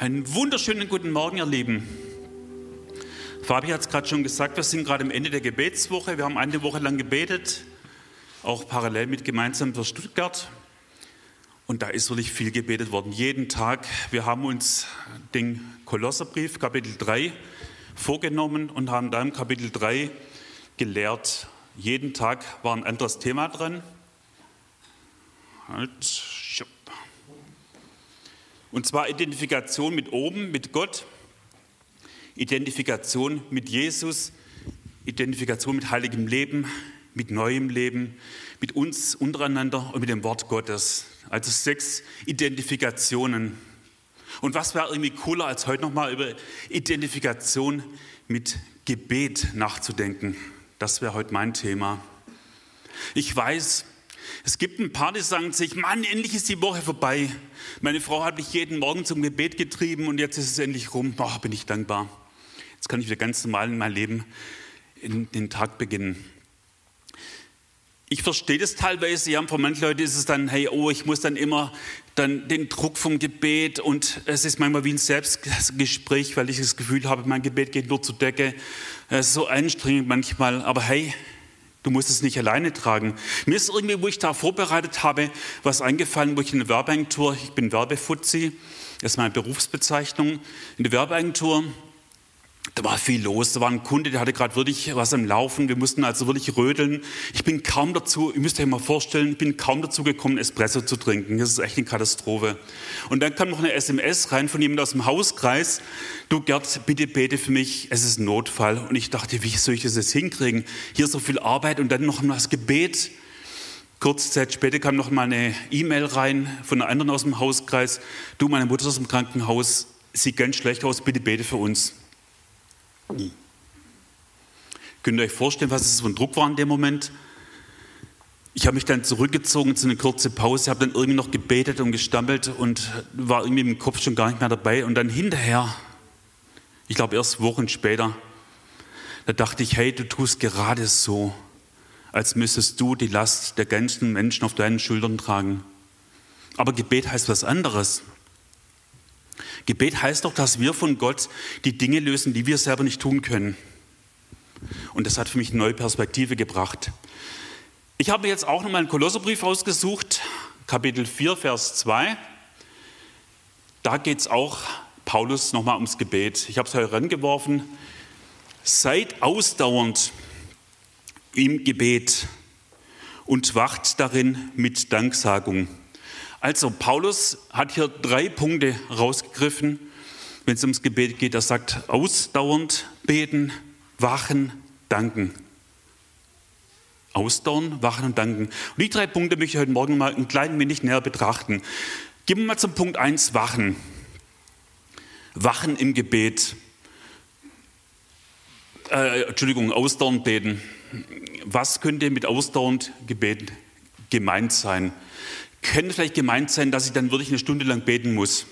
Einen wunderschönen guten Morgen, ihr Lieben. Fabi hat es gerade schon gesagt, wir sind gerade am Ende der Gebetswoche. Wir haben eine Woche lang gebetet, auch parallel mit gemeinsam für Stuttgart. Und da ist wirklich viel gebetet worden, jeden Tag. Wir haben uns den Kolosserbrief, Kapitel 3, vorgenommen und haben da im Kapitel 3 gelehrt. Jeden Tag war ein anderes Thema dran. Halt, und zwar Identifikation mit oben, mit Gott, Identifikation mit Jesus, Identifikation mit heiligem Leben, mit neuem Leben, mit uns untereinander und mit dem Wort Gottes. Also sechs Identifikationen. Und was wäre irgendwie cooler, als heute nochmal über Identifikation mit Gebet nachzudenken? Das wäre heute mein Thema. Ich weiß, es gibt ein paar, die sagen sich, Mann, endlich ist die Woche vorbei. Meine Frau hat mich jeden Morgen zum Gebet getrieben und jetzt ist es endlich rum. Oh, bin ich dankbar. Jetzt kann ich wieder ganz normal in mein Leben in den Tag beginnen. Ich verstehe das teilweise, ja, von manchen Leuten ist es dann, hey, oh, ich muss dann immer dann den Druck vom Gebet und es ist manchmal wie ein Selbstgespräch, weil ich das Gefühl habe, mein Gebet geht nur zur Decke. Es ist so anstrengend manchmal, aber hey, Du musst es nicht alleine tragen. Mir ist irgendwie, wo ich da vorbereitet habe, was eingefallen, wo ich in der Werbeagentur, ich bin Werbefuzzi, das ist meine Berufsbezeichnung, in der Werbeagentur da war viel los. Da war ein Kunde, der hatte gerade wirklich was am Laufen. Wir mussten also wirklich rödeln. Ich bin kaum dazu, ihr müsst euch mal vorstellen, ich bin kaum dazu gekommen, Espresso zu trinken. Das ist echt eine Katastrophe. Und dann kam noch eine SMS rein von jemandem aus dem Hauskreis. Du Gerd, bitte bete für mich, es ist ein Notfall. Und ich dachte, wie soll ich das jetzt hinkriegen? Hier so viel Arbeit und dann noch das Gebet. Kurze Zeit später kam noch mal eine E-Mail rein von einer anderen aus dem Hauskreis. Du, meine Mutter ist aus dem Krankenhaus, sieht ganz schlecht aus, bitte bete für uns. Könnt ihr euch vorstellen, was es für ein Druck war in dem Moment? Ich habe mich dann zurückgezogen zu einer kurzen Pause, habe dann irgendwie noch gebetet und gestammelt und war irgendwie im Kopf schon gar nicht mehr dabei. Und dann hinterher, ich glaube erst Wochen später, da dachte ich, hey, du tust gerade so, als müsstest du die Last der ganzen Menschen auf deinen Schultern tragen. Aber Gebet heißt was anderes. Gebet heißt doch, dass wir von Gott die Dinge lösen, die wir selber nicht tun können. Und das hat für mich eine neue Perspektive gebracht. Ich habe jetzt auch nochmal einen Kolosserbrief ausgesucht, Kapitel 4, Vers 2. Da geht es auch Paulus nochmal ums Gebet. Ich habe es herangeworfen. Seid ausdauernd im Gebet und wacht darin mit Danksagung. Also Paulus hat hier drei Punkte rausgegriffen, wenn es ums Gebet geht. Er sagt ausdauernd beten, wachen, danken. Ausdauern, wachen und danken. Und die drei Punkte möchte ich heute Morgen mal ein klein wenig näher betrachten. Gehen wir mal zum Punkt 1, wachen. Wachen im Gebet. Äh, Entschuldigung, ausdauernd beten. Was könnte mit ausdauernd Gebet gemeint sein? Könnte vielleicht gemeint sein, dass ich dann wirklich eine Stunde lang beten muss.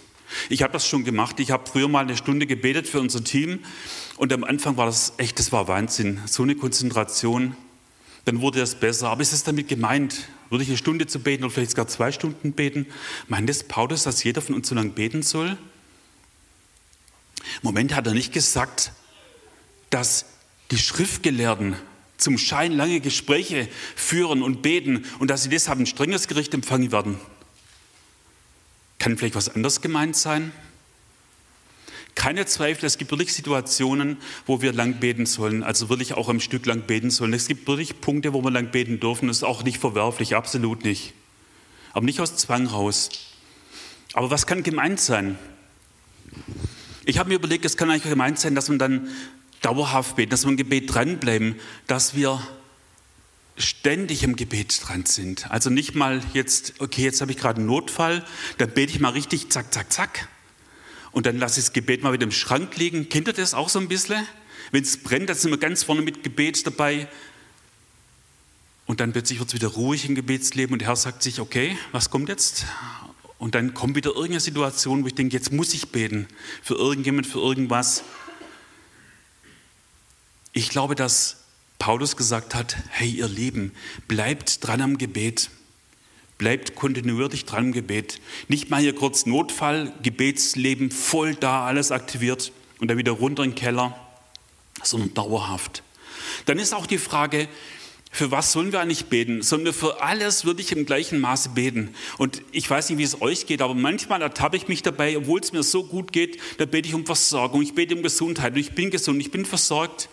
Ich habe das schon gemacht. Ich habe früher mal eine Stunde gebetet für unser Team und am Anfang war das echt, das war Wahnsinn. So eine Konzentration. Dann wurde das besser. Aber ist es damit gemeint, würde ich eine Stunde zu beten oder vielleicht sogar zwei Stunden beten? Meint es Paulus, dass jeder von uns so lange beten soll? Im Moment hat er nicht gesagt, dass die Schriftgelehrten zum Schein lange Gespräche führen und beten und dass sie deshalb ein strenges Gericht empfangen werden. Kann vielleicht was anderes gemeint sein? Keine Zweifel, es gibt wirklich Situationen, wo wir lang beten sollen, also wirklich auch am Stück lang beten sollen. Es gibt wirklich Punkte, wo wir lang beten dürfen. Das ist auch nicht verwerflich, absolut nicht. Aber nicht aus Zwang raus. Aber was kann gemeint sein? Ich habe mir überlegt, es kann eigentlich gemeint sein, dass man dann dauerhaft beten, dass wir im Gebet dranbleiben, dass wir ständig im Gebet dran sind. Also nicht mal jetzt, okay, jetzt habe ich gerade einen Notfall, dann bete ich mal richtig, zack, zack, zack. Und dann lasse ich das Gebet mal wieder im Schrank liegen. Kennt ihr das auch so ein bisschen? Wenn es brennt, dann sind wir ganz vorne mit Gebet dabei. Und dann plötzlich wird es wieder ruhig im Gebetsleben und der Herr sagt sich, okay, was kommt jetzt? Und dann kommt wieder irgendeine Situation, wo ich denke, jetzt muss ich beten. Für irgendjemand, für irgendwas. Ich glaube, dass Paulus gesagt hat, hey ihr Lieben, bleibt dran am Gebet. Bleibt kontinuierlich dran im Gebet. Nicht mal hier kurz Notfall, Gebetsleben voll da, alles aktiviert und dann wieder runter in den Keller, sondern dauerhaft. Dann ist auch die Frage, für was sollen wir eigentlich beten? Sollen wir für alles wirklich im gleichen Maße beten? Und ich weiß nicht, wie es euch geht, aber manchmal ertappe ich mich dabei, obwohl es mir so gut geht, da bete ich um Versorgung, ich bete um Gesundheit und ich bin gesund, ich bin versorgt.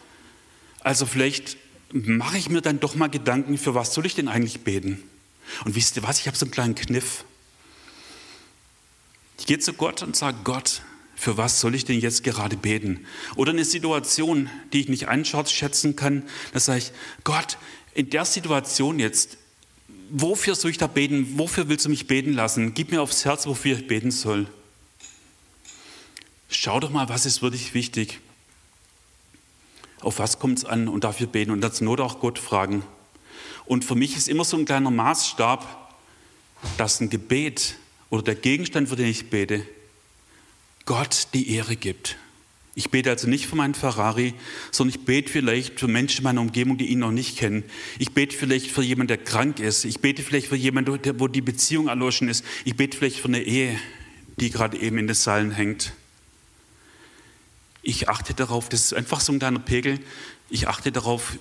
Also vielleicht mache ich mir dann doch mal Gedanken, für was soll ich denn eigentlich beten? Und wisst ihr was, ich habe so einen kleinen Kniff. Ich gehe zu Gott und sage, Gott, für was soll ich denn jetzt gerade beten? Oder eine Situation, die ich nicht einschätzen kann, da sage ich, Gott, in der Situation jetzt, wofür soll ich da beten? Wofür willst du mich beten lassen? Gib mir aufs Herz, wofür ich beten soll. Schau doch mal, was ist wirklich wichtig. Auf was kommt es an und dafür beten und dazu Not auch Gott fragen. Und für mich ist immer so ein kleiner Maßstab, dass ein Gebet oder der Gegenstand, für den ich bete, Gott die Ehre gibt. Ich bete also nicht für meinen Ferrari, sondern ich bete vielleicht für Menschen in meiner Umgebung, die ihn noch nicht kennen. Ich bete vielleicht für jemanden, der krank ist. Ich bete vielleicht für jemanden, wo die Beziehung erloschen ist. Ich bete vielleicht für eine Ehe, die gerade eben in den Seilen hängt. Ich achte darauf, das ist einfach so ein kleiner Pegel. Ich achte darauf,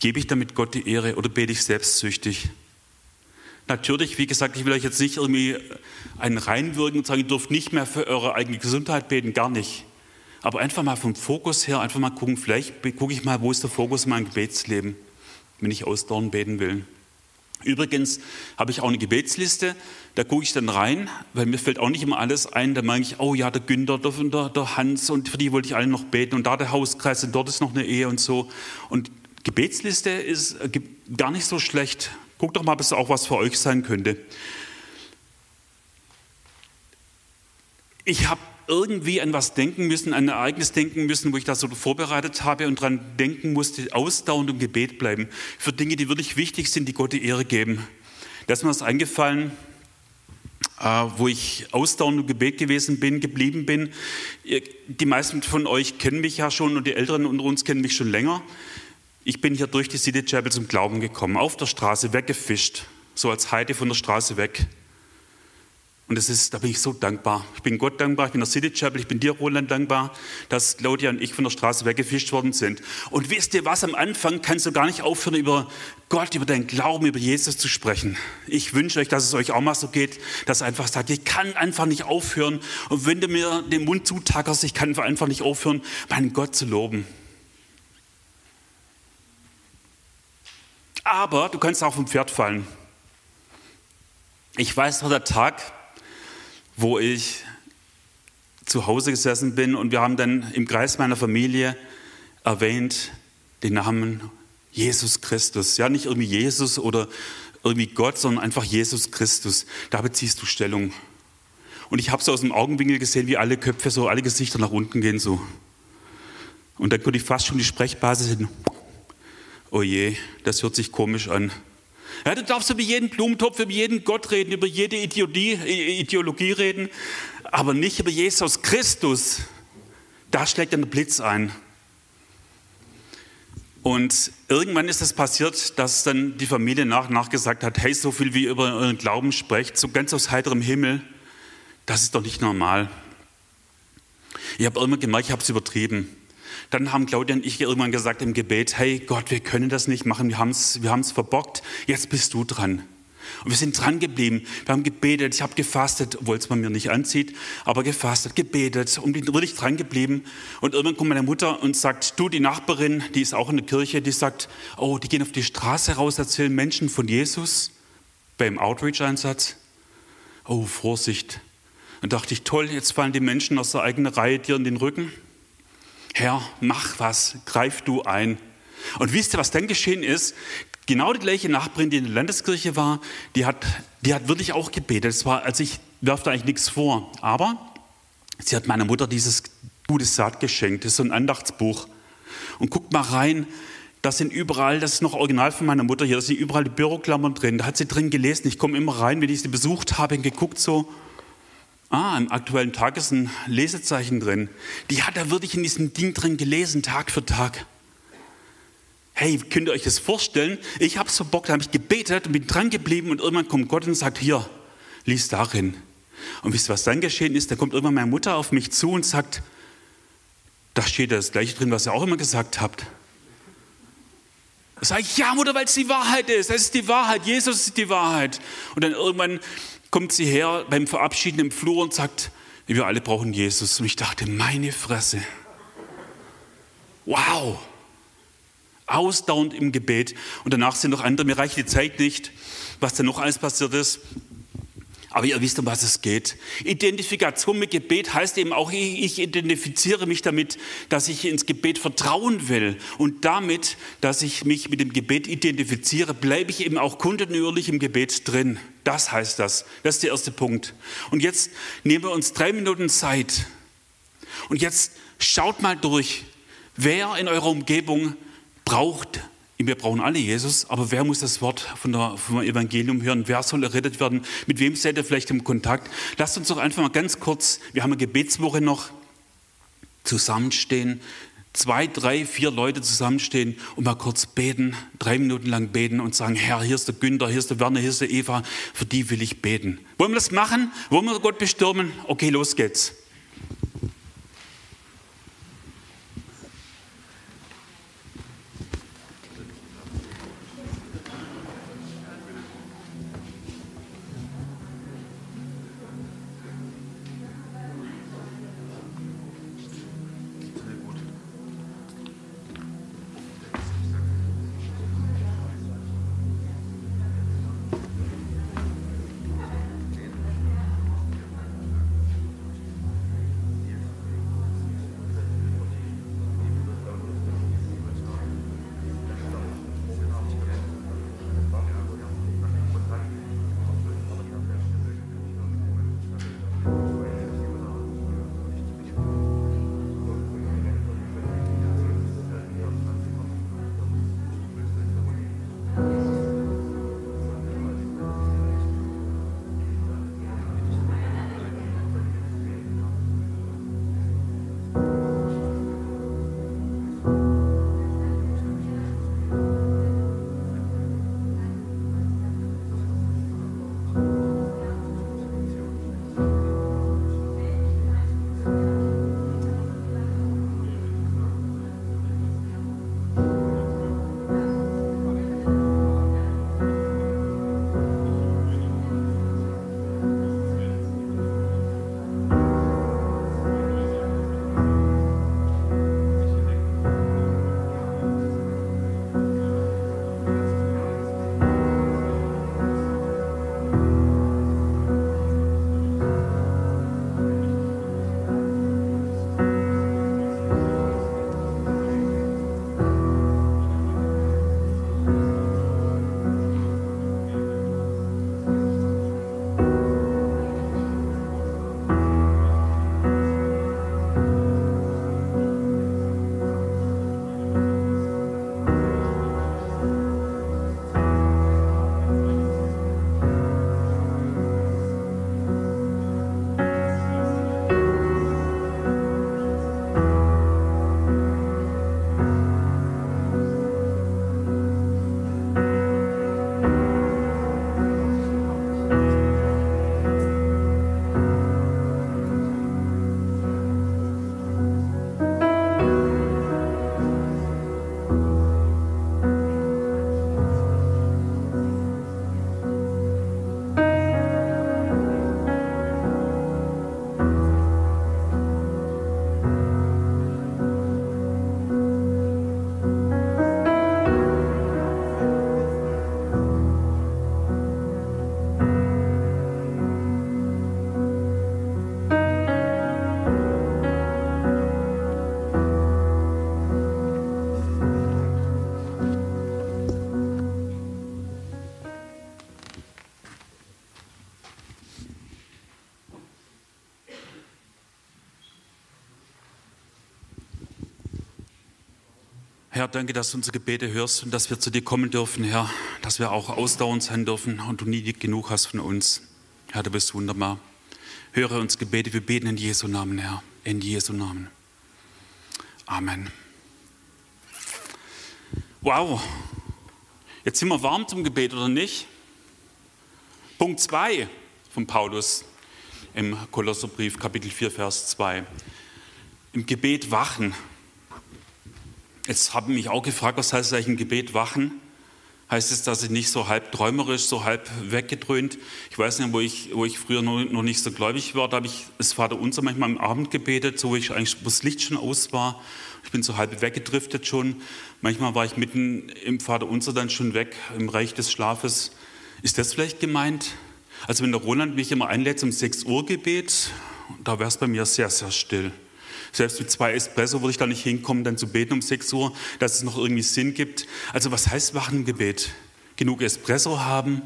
gebe ich damit Gott die Ehre oder bete ich selbstsüchtig? Natürlich, wie gesagt, ich will euch jetzt nicht irgendwie einen reinwirken und sagen, ihr dürft nicht mehr für eure eigene Gesundheit beten, gar nicht. Aber einfach mal vom Fokus her, einfach mal gucken, vielleicht gucke ich mal, wo ist der Fokus in meinem Gebetsleben, wenn ich ausdauernd beten will. Übrigens habe ich auch eine Gebetsliste, da gucke ich dann rein, weil mir fällt auch nicht immer alles ein. Da meine ich, oh ja, der Günther, der, der Hans und für die wollte ich alle noch beten und da der Hauskreis und dort ist noch eine Ehe und so. Und Gebetsliste ist äh, gar nicht so schlecht. Guckt doch mal, ob es auch was für euch sein könnte. Ich habe irgendwie an was denken müssen, an ein Ereignis denken müssen, wo ich das so vorbereitet habe und daran denken musste, ausdauernd im Gebet bleiben. Für Dinge, die wirklich wichtig sind, die Gott die Ehre geben. Da ist mir das eingefallen, äh, wo ich ausdauernd im Gebet gewesen bin, geblieben bin. Die meisten von euch kennen mich ja schon und die Älteren unter uns kennen mich schon länger. Ich bin hier durch die City Chapel zum Glauben gekommen, auf der Straße weggefischt, so als Heide von der Straße weg. Und das ist, da bin ich so dankbar. Ich bin Gott dankbar, ich bin der City Chapel, ich bin dir, Roland, dankbar, dass Claudia und ich von der Straße weggefischt worden sind. Und wisst ihr was, am Anfang kannst du gar nicht aufhören, über Gott, über deinen Glauben, über Jesus zu sprechen. Ich wünsche euch, dass es euch auch mal so geht, dass ihr einfach sagt, ich kann einfach nicht aufhören. Und wenn du mir den Mund zutackerst, ich kann einfach nicht aufhören, meinen Gott zu loben. Aber du kannst auch vom Pferd fallen. Ich weiß noch der Tag, wo ich zu Hause gesessen bin und wir haben dann im Kreis meiner Familie erwähnt den Namen Jesus Christus. Ja, nicht irgendwie Jesus oder irgendwie Gott, sondern einfach Jesus Christus. Da beziehst du Stellung. Und ich habe so aus dem Augenwinkel gesehen, wie alle Köpfe, so alle Gesichter nach unten gehen so. Und dann konnte ich fast schon die Sprechbasis hin. Oh je, das hört sich komisch an. Ja, du darfst über jeden Blumentopf, über jeden Gott reden, über jede Ideologie, Ideologie reden, aber nicht über Jesus Christus. Da schlägt dann der Blitz ein. Und irgendwann ist es passiert, dass dann die Familie nach und nach gesagt hat, hey, so viel wie ihr über euren Glauben sprecht, so ganz aus heiterem Himmel, das ist doch nicht normal. Ich habe immer gemerkt, ich habe es übertrieben. Dann haben Claudia und ich irgendwann gesagt im Gebet, hey Gott, wir können das nicht machen, wir haben es wir verbockt, jetzt bist du dran. Und wir sind dran geblieben. Wir haben gebetet, ich habe gefastet, obwohl es man mir nicht anzieht, aber gefastet, gebetet und bin wirklich dran geblieben. Und irgendwann kommt meine Mutter und sagt, du, die Nachbarin, die ist auch in der Kirche, die sagt, oh, die gehen auf die Straße raus, erzählen Menschen von Jesus beim Outreach-Einsatz. Oh, Vorsicht. Und dachte ich, toll, jetzt fallen die Menschen aus der eigenen Reihe dir in den Rücken. Herr, mach was, greif du ein. Und wisst ihr, was dann geschehen ist? Genau die gleiche Nachbarin, die in der Landeskirche war, die hat, die hat wirklich auch gebetet. Es war, also ich werfe da eigentlich nichts vor, aber sie hat meiner Mutter dieses gute Saat geschenkt. Das ist so ein Andachtsbuch. Und guckt mal rein, da sind überall, das ist noch original von meiner Mutter hier, da sind überall die Büroklammern drin. Da hat sie drin gelesen. Ich komme immer rein, wenn ich sie besucht habe, und geguckt so. Ah, im aktuellen Tag ist ein Lesezeichen drin. Die hat er wirklich in diesem Ding drin gelesen, Tag für Tag. Hey, könnt ihr euch das vorstellen? Ich habe Bock, da habe ich gebetet und bin dran geblieben und irgendwann kommt Gott und sagt, hier, lies darin. Und wisst ihr, was dann geschehen ist? Da kommt irgendwann meine Mutter auf mich zu und sagt, da steht das gleiche drin, was ihr auch immer gesagt habt. Da sage ich, ja Mutter, weil es die Wahrheit ist. Es ist die Wahrheit. Jesus ist die Wahrheit. Und dann irgendwann kommt sie her beim Verabschieden im Flur und sagt, wir alle brauchen Jesus. Und ich dachte, meine Fresse. Wow. Ausdauernd im Gebet. Und danach sind noch andere, mir reicht die Zeit nicht, was da noch alles passiert ist. Aber ihr wisst, um was es geht. Identifikation mit Gebet heißt eben auch, ich identifiziere mich damit, dass ich ins Gebet vertrauen will. Und damit, dass ich mich mit dem Gebet identifiziere, bleibe ich eben auch kontinuierlich im Gebet drin. Das heißt das. Das ist der erste Punkt. Und jetzt nehmen wir uns drei Minuten Zeit. Und jetzt schaut mal durch, wer in eurer Umgebung braucht wir brauchen alle Jesus, aber wer muss das Wort von der, vom Evangelium hören? Wer soll errettet werden? Mit wem seid ihr vielleicht im Kontakt? Lasst uns doch einfach mal ganz kurz, wir haben eine Gebetswoche noch, zusammenstehen, zwei, drei, vier Leute zusammenstehen und mal kurz beten, drei Minuten lang beten und sagen, Herr, hier ist der Günther, hier ist der Werner, hier ist der Eva, für die will ich beten. Wollen wir das machen? Wollen wir Gott bestürmen? Okay, los geht's. Herr, danke, dass du unsere Gebete hörst und dass wir zu dir kommen dürfen, Herr, dass wir auch ausdauernd sein dürfen und du nie genug hast von uns. Herr, du bist wunderbar. Höre uns Gebete, wir beten in Jesu Namen, Herr, in Jesu Namen. Amen. Wow, jetzt sind wir warm zum Gebet oder nicht? Punkt 2 von Paulus im Kolosserbrief, Kapitel 4, Vers 2. Im Gebet wachen. Jetzt habe ich mich auch gefragt, was heißt eigentlich im Gebet wachen? Heißt es, dass ich nicht so halb träumerisch, so halb weggedröhnt? Ich weiß nicht, wo ich, wo ich früher noch, noch nicht so gläubig war, da habe ich das Vaterunser manchmal am Abend gebetet, so wie ich eigentlich, wo das Licht schon aus war. Ich bin so halb weggedriftet schon. Manchmal war ich mitten im Vaterunser dann schon weg, im Reich des Schlafes. Ist das vielleicht gemeint? Also wenn der Roland mich immer einlädt zum 6 Uhr Gebet, da wäre es bei mir sehr, sehr still. Selbst mit zwei Espresso würde ich da nicht hinkommen, dann zu beten um 6 Uhr, dass es noch irgendwie Sinn gibt. Also was heißt wachen im Gebet? Genug Espresso haben,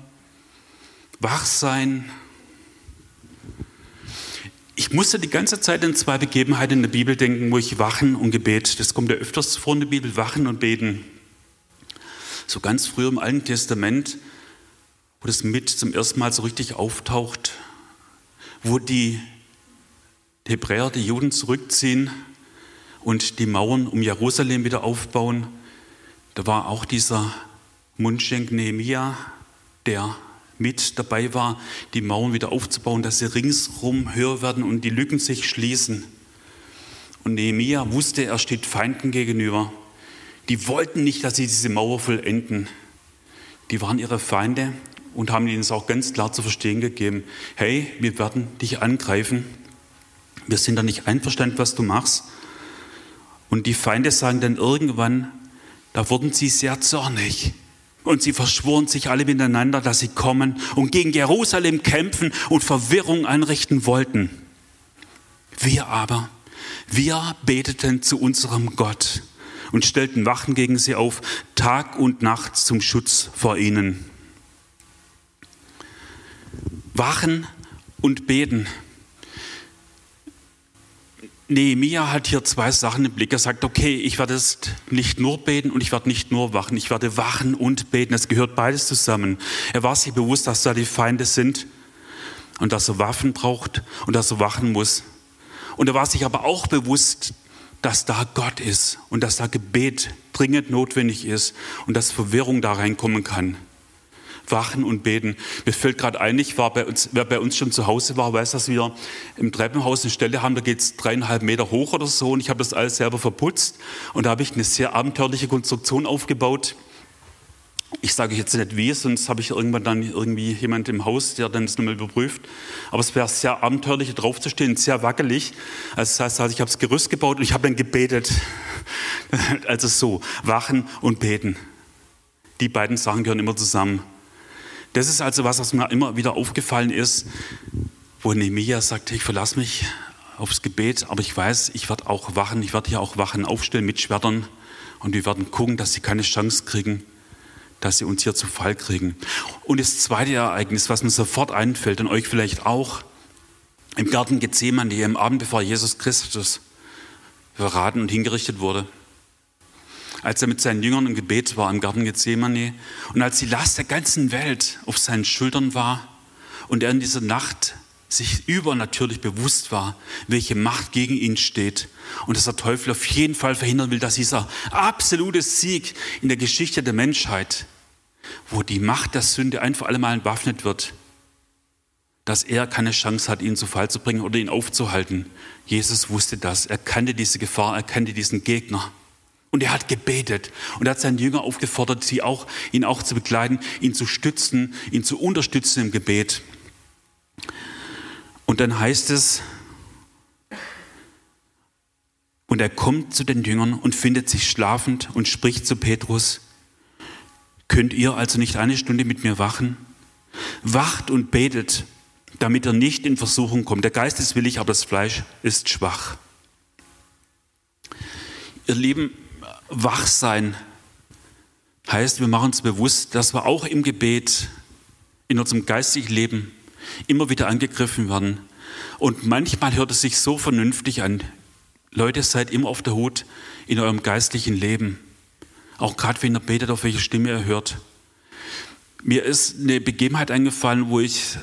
wach sein. Ich musste die ganze Zeit an zwei Begebenheiten in der Bibel denken, wo ich Wachen und Gebet, das kommt ja öfters vor in der Bibel, Wachen und Beten. So ganz früh im Alten Testament, wo das mit zum ersten Mal so richtig auftaucht, wo die Hebräer, die Juden zurückziehen und die Mauern um Jerusalem wieder aufbauen. Da war auch dieser Mundschenk Nehemia, der mit dabei war, die Mauern wieder aufzubauen, dass sie ringsrum höher werden und die Lücken sich schließen. Und Nehemia wusste, er steht Feinden gegenüber. Die wollten nicht, dass sie diese Mauer vollenden. Die waren ihre Feinde und haben ihnen es auch ganz klar zu verstehen gegeben. Hey, wir werden dich angreifen. Wir sind da nicht einverstanden, was du machst. Und die Feinde sagen dann irgendwann, da wurden sie sehr zornig. Und sie verschworen sich alle miteinander, dass sie kommen und gegen Jerusalem kämpfen und Verwirrung einrichten wollten. Wir aber, wir beteten zu unserem Gott und stellten Wachen gegen sie auf, Tag und Nacht zum Schutz vor ihnen. Wachen und beten. Nehemiah hat hier zwei Sachen im Blick. Er sagt, okay, ich werde nicht nur beten und ich werde nicht nur wachen. Ich werde wachen und beten. Es gehört beides zusammen. Er war sich bewusst, dass da die Feinde sind und dass er Waffen braucht und dass er wachen muss. Und er war sich aber auch bewusst, dass da Gott ist und dass da Gebet dringend notwendig ist und dass Verwirrung da reinkommen kann wachen und beten. Mir fällt gerade ein, ich war bei uns, wer bei uns schon zu Hause war, weiß, dass wir im Treppenhaus eine Stelle haben, da geht es dreieinhalb Meter hoch oder so und ich habe das alles selber verputzt und da habe ich eine sehr abenteuerliche Konstruktion aufgebaut. Ich sage jetzt nicht wie, sonst habe ich irgendwann dann irgendwie jemand im Haus, der dann das nochmal überprüft. Aber es wäre sehr abenteuerlich, drauf zu stehen, sehr wackelig. Also das heißt, ich habe das Gerüst gebaut und ich habe dann gebetet. Also so, wachen und beten. Die beiden Sachen gehören immer zusammen. Das ist also was, was mir immer wieder aufgefallen ist, wo Nehemiah sagte, ich verlasse mich aufs Gebet, aber ich weiß, ich werde auch wachen, ich werde hier auch Wachen aufstellen mit Schwertern und wir werden gucken, dass sie keine Chance kriegen, dass sie uns hier zu Fall kriegen. Und das zweite Ereignis, was mir sofort einfällt und euch vielleicht auch, im Garten Gethsemane, am Abend bevor Jesus Christus verraten und hingerichtet wurde als er mit seinen Jüngern im Gebet war im Garten Gethsemane und als die Last der ganzen Welt auf seinen Schultern war und er in dieser Nacht sich übernatürlich bewusst war, welche Macht gegen ihn steht und dass der Teufel auf jeden Fall verhindern will, dass dieser absolute Sieg in der Geschichte der Menschheit, wo die Macht der Sünde ein für alle entwaffnet wird, dass er keine Chance hat, ihn zu Fall zu bringen oder ihn aufzuhalten. Jesus wusste das. Er kannte diese Gefahr, er kannte diesen Gegner. Und er hat gebetet und er hat seinen Jünger aufgefordert, sie auch, ihn auch zu begleiten, ihn zu stützen, ihn zu unterstützen im Gebet. Und dann heißt es, und er kommt zu den Jüngern und findet sich schlafend und spricht zu Petrus, könnt ihr also nicht eine Stunde mit mir wachen? Wacht und betet, damit er nicht in Versuchung kommt. Der Geist ist willig, aber das Fleisch ist schwach. Ihr Lieben, wach sein heißt, wir machen uns bewusst, dass wir auch im Gebet, in unserem geistigen Leben immer wieder angegriffen werden. Und manchmal hört es sich so vernünftig an. Leute, seid immer auf der Hut in eurem geistlichen Leben. Auch gerade wenn ihr betet, auf welche Stimme ihr hört. Mir ist eine Begebenheit eingefallen, wo ich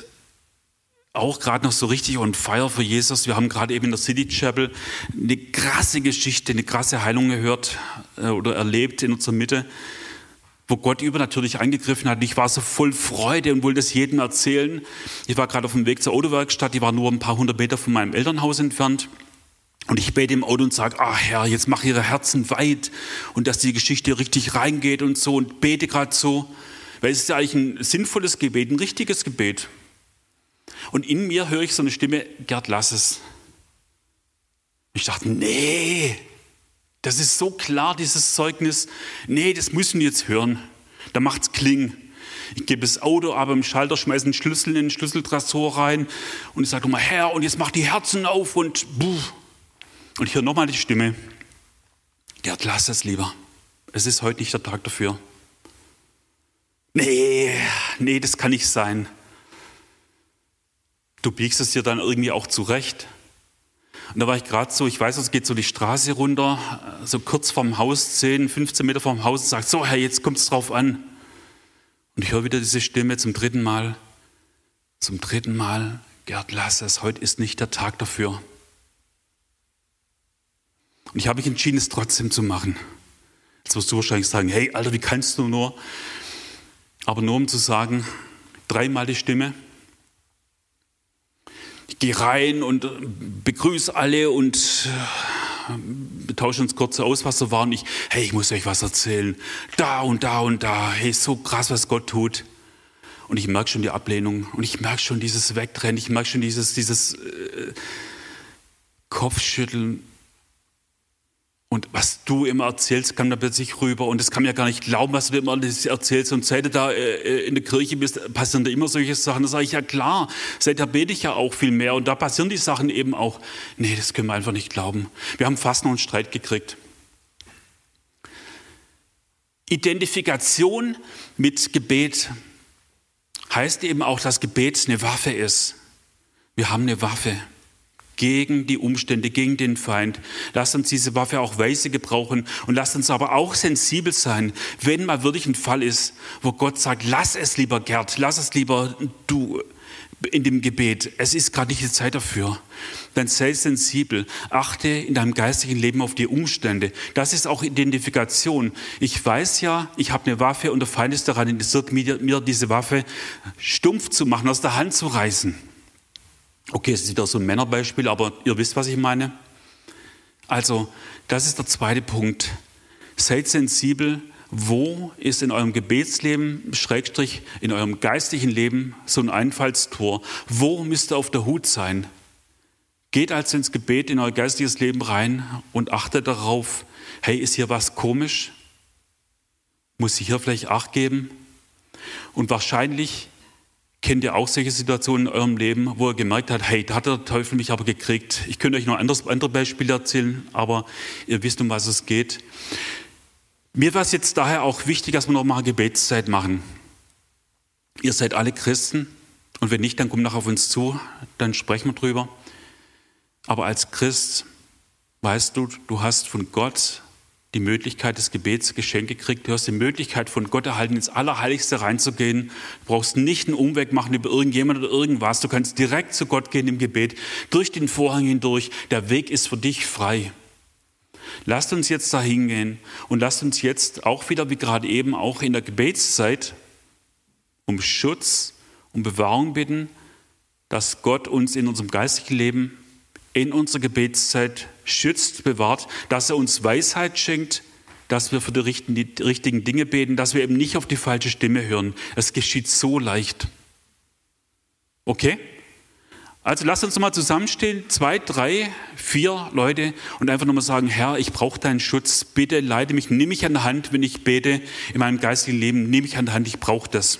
auch gerade noch so richtig on fire für Jesus. Wir haben gerade eben in der City Chapel eine krasse Geschichte, eine krasse Heilung gehört äh, oder erlebt in unserer Mitte. wo Gott übernatürlich eingegriffen hat. Ich war so voll Freude und wollte es jedem erzählen. Ich war gerade auf dem Weg zur Autowerkstatt, die war nur ein paar hundert Meter von meinem Elternhaus entfernt. Und ich bete im Auto und sage, ah Herr, jetzt mach ihre Herzen weit und dass die Geschichte richtig reingeht und so und bete gerade so. Weil es ist ja eigentlich ein sinnvolles Gebet, ein richtiges Gebet. Und in mir höre ich so eine Stimme, Gerd, lass es. Ich dachte, nee, das ist so klar, dieses Zeugnis. Nee, das müssen wir jetzt hören. Da macht's Kling. Ich gebe das Auto aber im Schalter, schmeiße den Schlüssel in den Schlüsseltresor rein und ich sage mal, Herr, und jetzt mach die Herzen auf und buh. Und ich höre nochmal die Stimme. Gerd, lass es lieber. Es ist heute nicht der Tag dafür. Nee, nee, das kann nicht sein. Du biegst es dir dann irgendwie auch zurecht. Und da war ich gerade so, ich weiß, es geht so die Straße runter, so kurz vorm Haus, 10, 15 Meter vorm Haus und sagt, so Herr, jetzt kommt es drauf an. Und ich höre wieder diese Stimme zum dritten Mal, zum dritten Mal, Gerd, lass es, heute ist nicht der Tag dafür. Und ich habe mich entschieden, es trotzdem zu machen. Jetzt wirst du wahrscheinlich sagen, hey Alter, wie kannst du nur? Aber nur um zu sagen, dreimal die Stimme, ich gehe rein und äh, begrüße alle und äh, wir tauschen uns kurz aus, was so war. Und ich, hey, ich muss euch was erzählen. Da und da und da. Hey, so krass, was Gott tut. Und ich merke schon die Ablehnung und ich merke schon dieses Wegrennen, ich merke schon dieses, dieses äh, Kopfschütteln. Was du immer erzählst, kam da plötzlich rüber. Und das kann mir gar nicht glauben, was du immer erzählst. Und seit du da äh, in der Kirche bist, passieren da immer solche Sachen. Da sage ich, ja klar, seither bete ich ja auch viel mehr. Und da passieren die Sachen eben auch. Nee, das können wir einfach nicht glauben. Wir haben fast noch einen Streit gekriegt. Identifikation mit Gebet heißt eben auch, dass Gebet eine Waffe ist. Wir haben eine Waffe gegen die Umstände, gegen den Feind. Lasst uns diese Waffe auch weise gebrauchen und lasst uns aber auch sensibel sein, wenn mal wirklich ein Fall ist, wo Gott sagt, lass es lieber Gerd, lass es lieber du in dem Gebet. Es ist gerade nicht die Zeit dafür. Dann sei sensibel. Achte in deinem geistigen Leben auf die Umstände. Das ist auch Identifikation. Ich weiß ja, ich habe eine Waffe und der Feind ist daran interessiert, mir diese Waffe stumpf zu machen, aus der Hand zu reißen. Okay, es ist wieder so ein Männerbeispiel, aber ihr wisst, was ich meine. Also, das ist der zweite Punkt. Seid sensibel, wo ist in eurem Gebetsleben, Schrägstrich, in eurem geistlichen Leben so ein Einfallstor? Wo müsst ihr auf der Hut sein? Geht also ins Gebet, in euer geistiges Leben rein und achtet darauf, hey, ist hier was komisch? Muss ich hier vielleicht Acht geben? Und wahrscheinlich Kennt ihr auch solche Situationen in eurem Leben, wo ihr gemerkt habt, hey, da hat der Teufel mich aber gekriegt. Ich könnte euch noch anderes, andere Beispiele erzählen, aber ihr wisst, um was es geht. Mir war es jetzt daher auch wichtig, dass wir noch mal eine Gebetszeit machen. Ihr seid alle Christen und wenn nicht, dann kommt nachher auf uns zu, dann sprechen wir drüber. Aber als Christ weißt du, du hast von Gott die Möglichkeit des Gebets geschenkt gekriegt. Du hast die Möglichkeit von Gott erhalten, ins Allerheiligste reinzugehen. Du brauchst nicht einen Umweg machen über irgendjemand oder irgendwas. Du kannst direkt zu Gott gehen im Gebet, durch den Vorhang hindurch. Der Weg ist für dich frei. Lasst uns jetzt da hingehen und lasst uns jetzt auch wieder, wie gerade eben, auch in der Gebetszeit um Schutz, um Bewahrung bitten, dass Gott uns in unserem geistigen Leben in unserer Gebetszeit schützt, bewahrt, dass er uns Weisheit schenkt, dass wir für die richtigen Dinge beten, dass wir eben nicht auf die falsche Stimme hören. Es geschieht so leicht. Okay? Also lasst uns nochmal zusammenstehen, zwei, drei, vier Leute und einfach nochmal sagen, Herr, ich brauche deinen Schutz, bitte leite mich, nimm mich an der Hand, wenn ich bete in meinem geistigen Leben, nimm mich an der Hand, ich brauche das.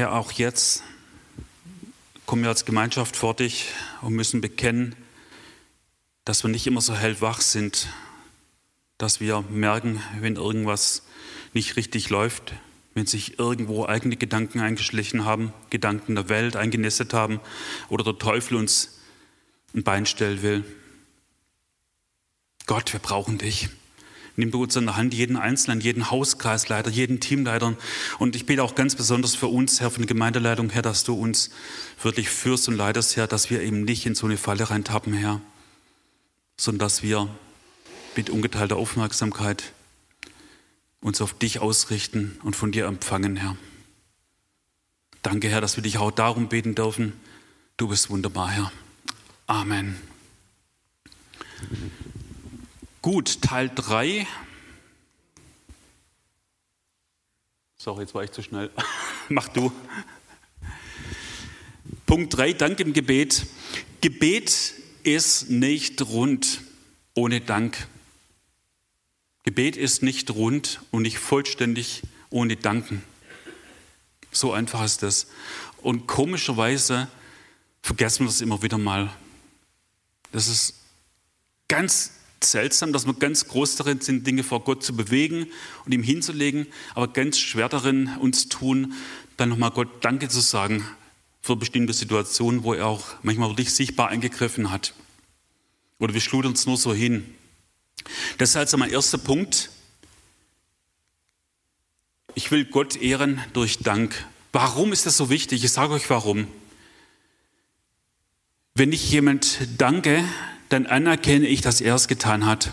Herr, auch jetzt kommen wir als Gemeinschaft vor dich und müssen bekennen, dass wir nicht immer so hellwach sind, dass wir merken, wenn irgendwas nicht richtig läuft, wenn sich irgendwo eigene Gedanken eingeschlichen haben, Gedanken der Welt eingenistet haben oder der Teufel uns ein Bein stellen will. Gott, wir brauchen dich. Nimm du uns in der Hand, jeden Einzelnen, jeden Hauskreisleiter, jeden Teamleiter. Und ich bete auch ganz besonders für uns, Herr, von der Gemeindeleitung, Herr, dass du uns wirklich führst und leitest, Herr, dass wir eben nicht in so eine Falle reintappen, Herr, sondern dass wir mit ungeteilter Aufmerksamkeit uns auf dich ausrichten und von dir empfangen, Herr. Danke, Herr, dass wir dich auch darum beten dürfen. Du bist wunderbar, Herr. Amen. Gut, Teil 3. Sorry, jetzt war ich zu schnell. Mach du. Punkt 3, Dank im Gebet. Gebet ist nicht rund ohne Dank. Gebet ist nicht rund und nicht vollständig ohne Danken. So einfach ist das. Und komischerweise vergessen wir das immer wieder mal. Das ist ganz seltsam, dass wir ganz groß darin sind, Dinge vor Gott zu bewegen und ihm hinzulegen, aber ganz schwer darin uns tun, dann nochmal Gott Danke zu sagen für bestimmte Situationen, wo er auch manchmal wirklich sichtbar eingegriffen hat. Oder wir schludern uns nur so hin. Das ist also mein erster Punkt. Ich will Gott ehren durch Dank. Warum ist das so wichtig? Ich sage euch warum. Wenn ich jemand danke, dann anerkenne ich, dass er es getan hat.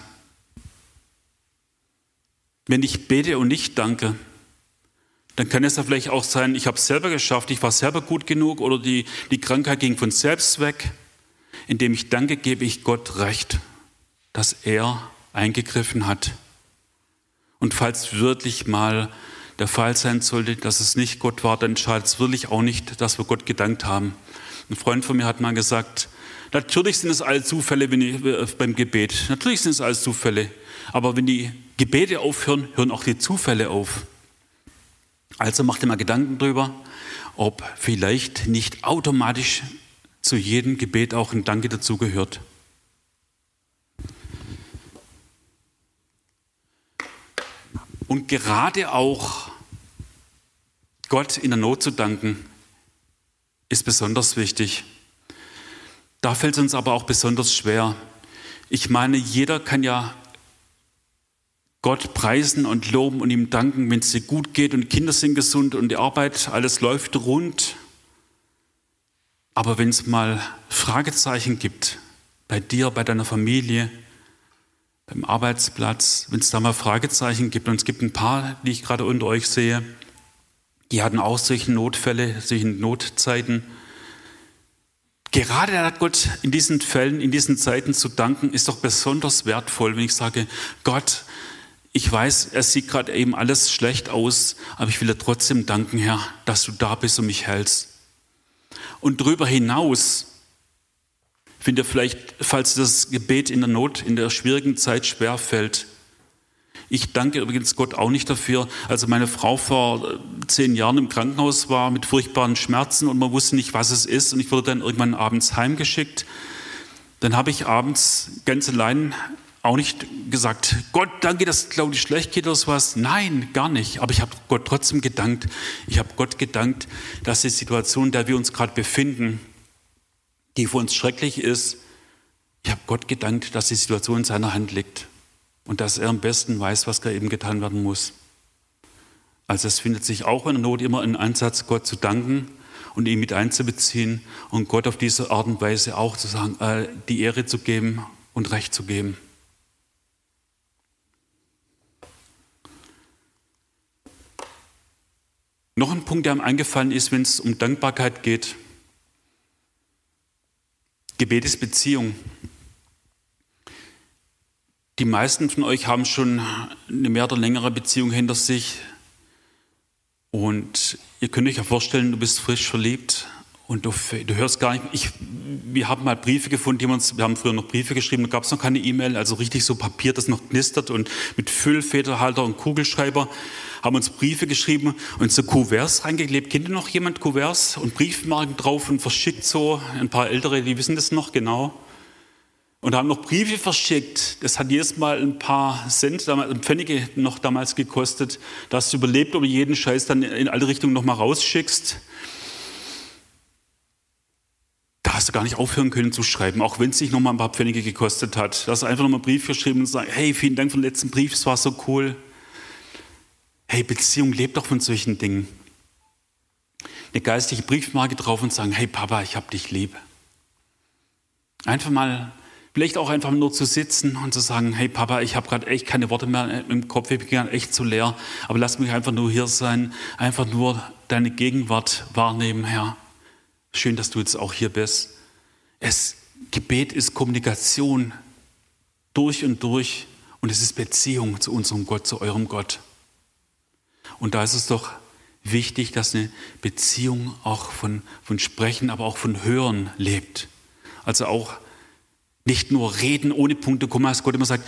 Wenn ich bete und nicht danke, dann kann es ja vielleicht auch sein, ich habe es selber geschafft, ich war selber gut genug oder die, die Krankheit ging von selbst weg. Indem ich danke, gebe ich Gott recht, dass er eingegriffen hat. Und falls wirklich mal der Fall sein sollte, dass es nicht Gott war, dann schadet es wirklich auch nicht, dass wir Gott gedankt haben. Ein Freund von mir hat mal gesagt, Natürlich sind es alles Zufälle wenn ich, äh, beim Gebet. Natürlich sind es alles Zufälle. Aber wenn die Gebete aufhören, hören auch die Zufälle auf. Also mach dir mal Gedanken darüber, ob vielleicht nicht automatisch zu jedem Gebet auch ein Danke dazugehört. Und gerade auch Gott in der Not zu danken, ist besonders wichtig. Da fällt es uns aber auch besonders schwer. Ich meine, jeder kann ja Gott preisen und loben und ihm danken, wenn es dir gut geht und Kinder sind gesund und die Arbeit, alles läuft rund. Aber wenn es mal Fragezeichen gibt, bei dir, bei deiner Familie, beim Arbeitsplatz, wenn es da mal Fragezeichen gibt, und es gibt ein paar, die ich gerade unter euch sehe, die hatten auch solche Notfälle, solche Notzeiten, Gerade hat Gott in diesen Fällen, in diesen Zeiten zu danken, ist doch besonders wertvoll, wenn ich sage, Gott, ich weiß, es sieht gerade eben alles schlecht aus, aber ich will dir trotzdem danken, Herr, dass du da bist und mich hältst. Und darüber hinaus, finde vielleicht, falls das Gebet in der Not, in der schwierigen Zeit schwer fällt, ich danke übrigens Gott auch nicht dafür. Also meine Frau vor äh, zehn Jahren im Krankenhaus war mit furchtbaren Schmerzen und man wusste nicht, was es ist. Und ich wurde dann irgendwann abends heimgeschickt. Dann habe ich abends ganz allein auch nicht gesagt, Gott, danke, dass Claudi schlecht geht oder sowas. Nein, gar nicht. Aber ich habe Gott trotzdem gedankt. Ich habe Gott gedankt, dass die Situation, in der wir uns gerade befinden, die für uns schrecklich ist, ich habe Gott gedankt, dass die Situation in seiner Hand liegt und dass er am besten weiß, was da eben getan werden muss. Also es findet sich auch in der Not immer ein Ansatz, Gott zu danken und ihn mit einzubeziehen und Gott auf diese Art und Weise auch zu sagen, äh, die Ehre zu geben und Recht zu geben. Noch ein Punkt, der mir eingefallen ist, wenn es um Dankbarkeit geht. Gebet ist Beziehung. Die meisten von euch haben schon eine mehr oder längere Beziehung hinter sich. Und ihr könnt euch ja vorstellen, du bist frisch verliebt Und du, du, hörst gar nicht, ich, wir haben mal Briefe gefunden, die wir, uns, wir haben früher noch Briefe geschrieben, da gab es noch keine E-Mail, also richtig so Papier, das noch knistert und mit Füllfederhalter und Kugelschreiber haben uns Briefe geschrieben und so Kuverts reingeklebt. Kennt ihr noch jemand Kuverts und Briefmarken drauf und verschickt so? Ein paar Ältere, die wissen das noch genau. Und haben noch Briefe verschickt. Das hat jedes Mal ein paar Cent, Pfennige noch damals gekostet. Da hast du überlebt, du jeden Scheiß dann in alle Richtungen nochmal rausschickst da hast du gar nicht aufhören können zu schreiben, auch wenn es dich nochmal ein paar Pfennige gekostet hat. Da hast du einfach nochmal einen Brief geschrieben und gesagt, hey, vielen Dank für den letzten Brief, es war so cool. Hey, Beziehung lebt doch von solchen Dingen. Eine geistige Briefmarke drauf und sagen, hey Papa, ich hab dich lieb. Einfach mal, vielleicht auch einfach nur zu sitzen und zu sagen, hey Papa, ich habe gerade echt keine Worte mehr im Kopf, ich bin echt zu leer, aber lass mich einfach nur hier sein, einfach nur deine Gegenwart wahrnehmen, Herr. Schön, dass du jetzt auch hier bist. Es, Gebet ist Kommunikation durch und durch und es ist Beziehung zu unserem Gott, zu eurem Gott. Und da ist es doch wichtig, dass eine Beziehung auch von, von Sprechen, aber auch von Hören lebt. Also auch nicht nur reden ohne Punkte, Komma, dass Gott immer sagt,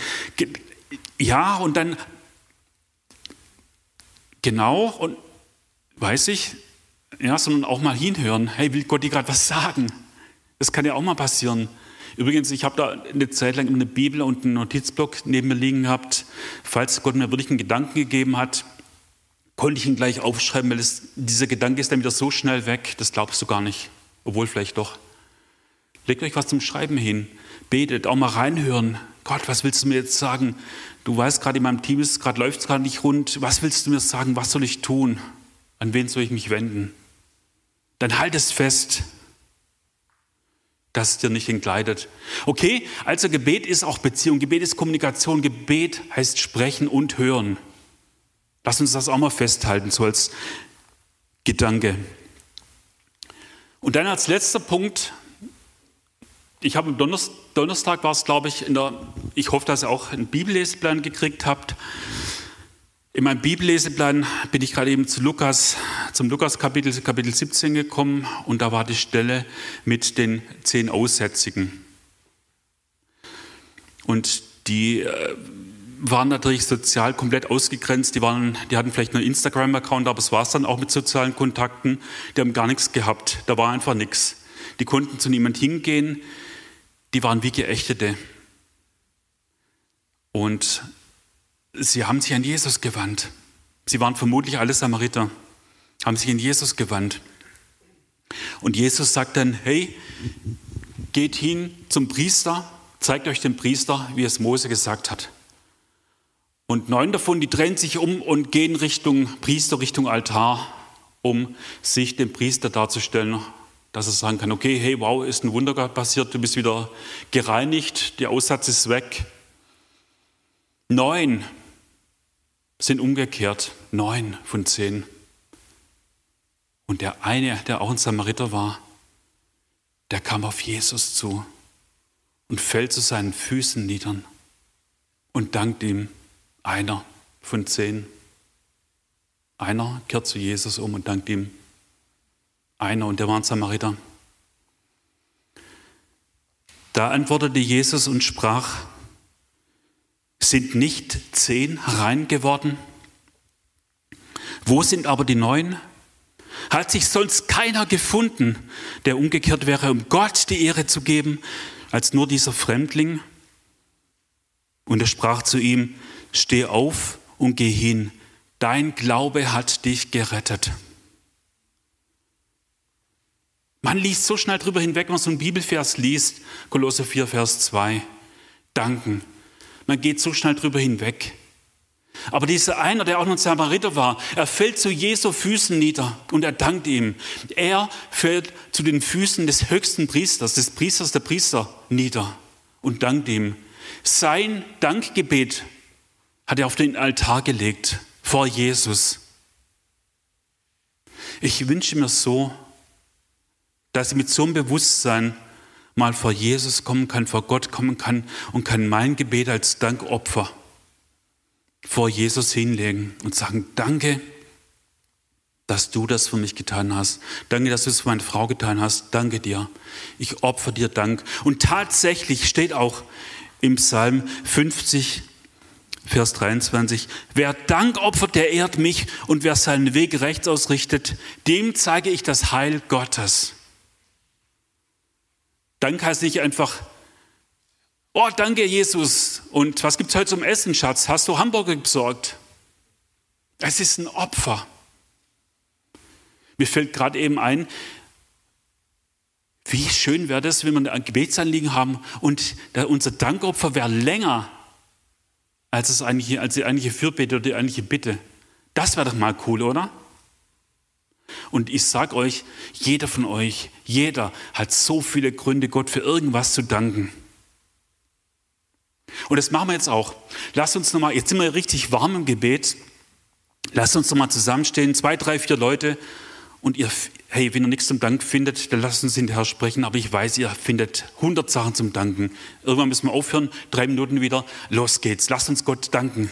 ja und dann genau und weiß ich, ja, sondern auch mal hinhören. Hey, will Gott dir gerade was sagen? Das kann ja auch mal passieren. Übrigens, ich habe da eine Zeit lang eine Bibel und einen Notizblock neben mir liegen gehabt. Falls Gott mir wirklich einen Gedanken gegeben hat, konnte ich ihn gleich aufschreiben, weil es, dieser Gedanke ist dann wieder so schnell weg, das glaubst du gar nicht. Obwohl vielleicht doch. Legt euch was zum Schreiben hin. Betet, auch mal reinhören. Gott, was willst du mir jetzt sagen? Du weißt gerade, in meinem Team ist gerade läuft es gerade nicht rund. Was willst du mir sagen? Was soll ich tun? An wen soll ich mich wenden? dann halt es fest, dass es dir nicht entgleitet. Okay, also Gebet ist auch Beziehung, Gebet ist Kommunikation, Gebet heißt sprechen und hören. Lass uns das auch mal festhalten, so als Gedanke. Und dann als letzter Punkt, ich habe am Donnerstag, war es, glaube ich, in der, ich hoffe, dass ihr auch einen Bibelleseplan gekriegt habt. In meinem Bibelleseplan bin ich gerade eben zu Lukas, zum Lukas-Kapitel, Kapitel 17 gekommen und da war die Stelle mit den zehn Aussätzigen. Und die äh, waren natürlich sozial komplett ausgegrenzt. Die, waren, die hatten vielleicht einen Instagram-Account, aber es war es dann auch mit sozialen Kontakten. Die haben gar nichts gehabt. Da war einfach nichts. Die konnten zu niemand hingehen. Die waren wie Geächtete. Und sie haben sich an Jesus gewandt. Sie waren vermutlich alle Samariter, haben sich an Jesus gewandt. Und Jesus sagt dann, hey, geht hin zum Priester, zeigt euch den Priester, wie es Mose gesagt hat. Und neun davon, die drehen sich um und gehen Richtung Priester, Richtung Altar, um sich dem Priester darzustellen, dass er sagen kann, okay, hey, wow, ist ein Wunder passiert, du bist wieder gereinigt, der Aussatz ist weg. Neun sind umgekehrt, neun von zehn. Und der eine, der auch ein Samariter war, der kam auf Jesus zu und fällt zu seinen Füßen niedern und dankt ihm. Einer von zehn. Einer kehrt zu Jesus um und dankt ihm. Einer, und der war ein Samariter. Da antwortete Jesus und sprach, sind nicht zehn rein geworden? Wo sind aber die neun? Hat sich sonst keiner gefunden, der umgekehrt wäre, um Gott die Ehre zu geben, als nur dieser Fremdling? Und er sprach zu ihm, steh auf und geh hin, dein Glaube hat dich gerettet. Man liest so schnell drüber hinweg, wenn man so einen Bibelvers liest, Kolosse 4, Vers 2. Danken, man geht so schnell drüber hinweg. Aber dieser einer, der auch noch ein Samariter war, er fällt zu Jesu Füßen nieder und er dankt ihm. Er fällt zu den Füßen des höchsten Priesters, des Priesters der Priester nieder und dankt ihm. Sein Dankgebet hat er auf den Altar gelegt vor Jesus. Ich wünsche mir so, dass ich mit so einem Bewusstsein mal vor Jesus kommen kann, vor Gott kommen kann und kann mein Gebet als Dankopfer vor Jesus hinlegen und sagen, danke, dass du das für mich getan hast. Danke, dass du es für meine Frau getan hast. Danke dir. Ich opfer dir Dank. Und tatsächlich steht auch im Psalm 50, Vers 23, wer Dank opfert, der ehrt mich und wer seinen Weg rechts ausrichtet, dem zeige ich das Heil Gottes. Dank heißt nicht einfach, oh danke Jesus und was gibt es heute zum Essen, Schatz? Hast du Hamburger besorgt? Es ist ein Opfer. Mir fällt gerade eben ein, wie schön wäre das, wenn wir ein Gebetsanliegen haben und unser Dankopfer wäre länger als, das eigentliche, als die eigentliche Fürbitte oder die eigentliche Bitte. Das wäre doch mal cool, oder? Und ich sage euch, jeder von euch, jeder hat so viele Gründe, Gott für irgendwas zu danken. Und das machen wir jetzt auch. Lasst uns nochmal, jetzt sind wir richtig warm im Gebet. Lasst uns nochmal zusammenstehen, zwei, drei, vier Leute und ihr, hey, wenn ihr nichts zum Dank findet, dann lasst uns hinterher sprechen. Aber ich weiß, ihr findet hundert Sachen zum Danken. Irgendwann müssen wir aufhören. Drei Minuten wieder. Los geht's. Lasst uns Gott danken.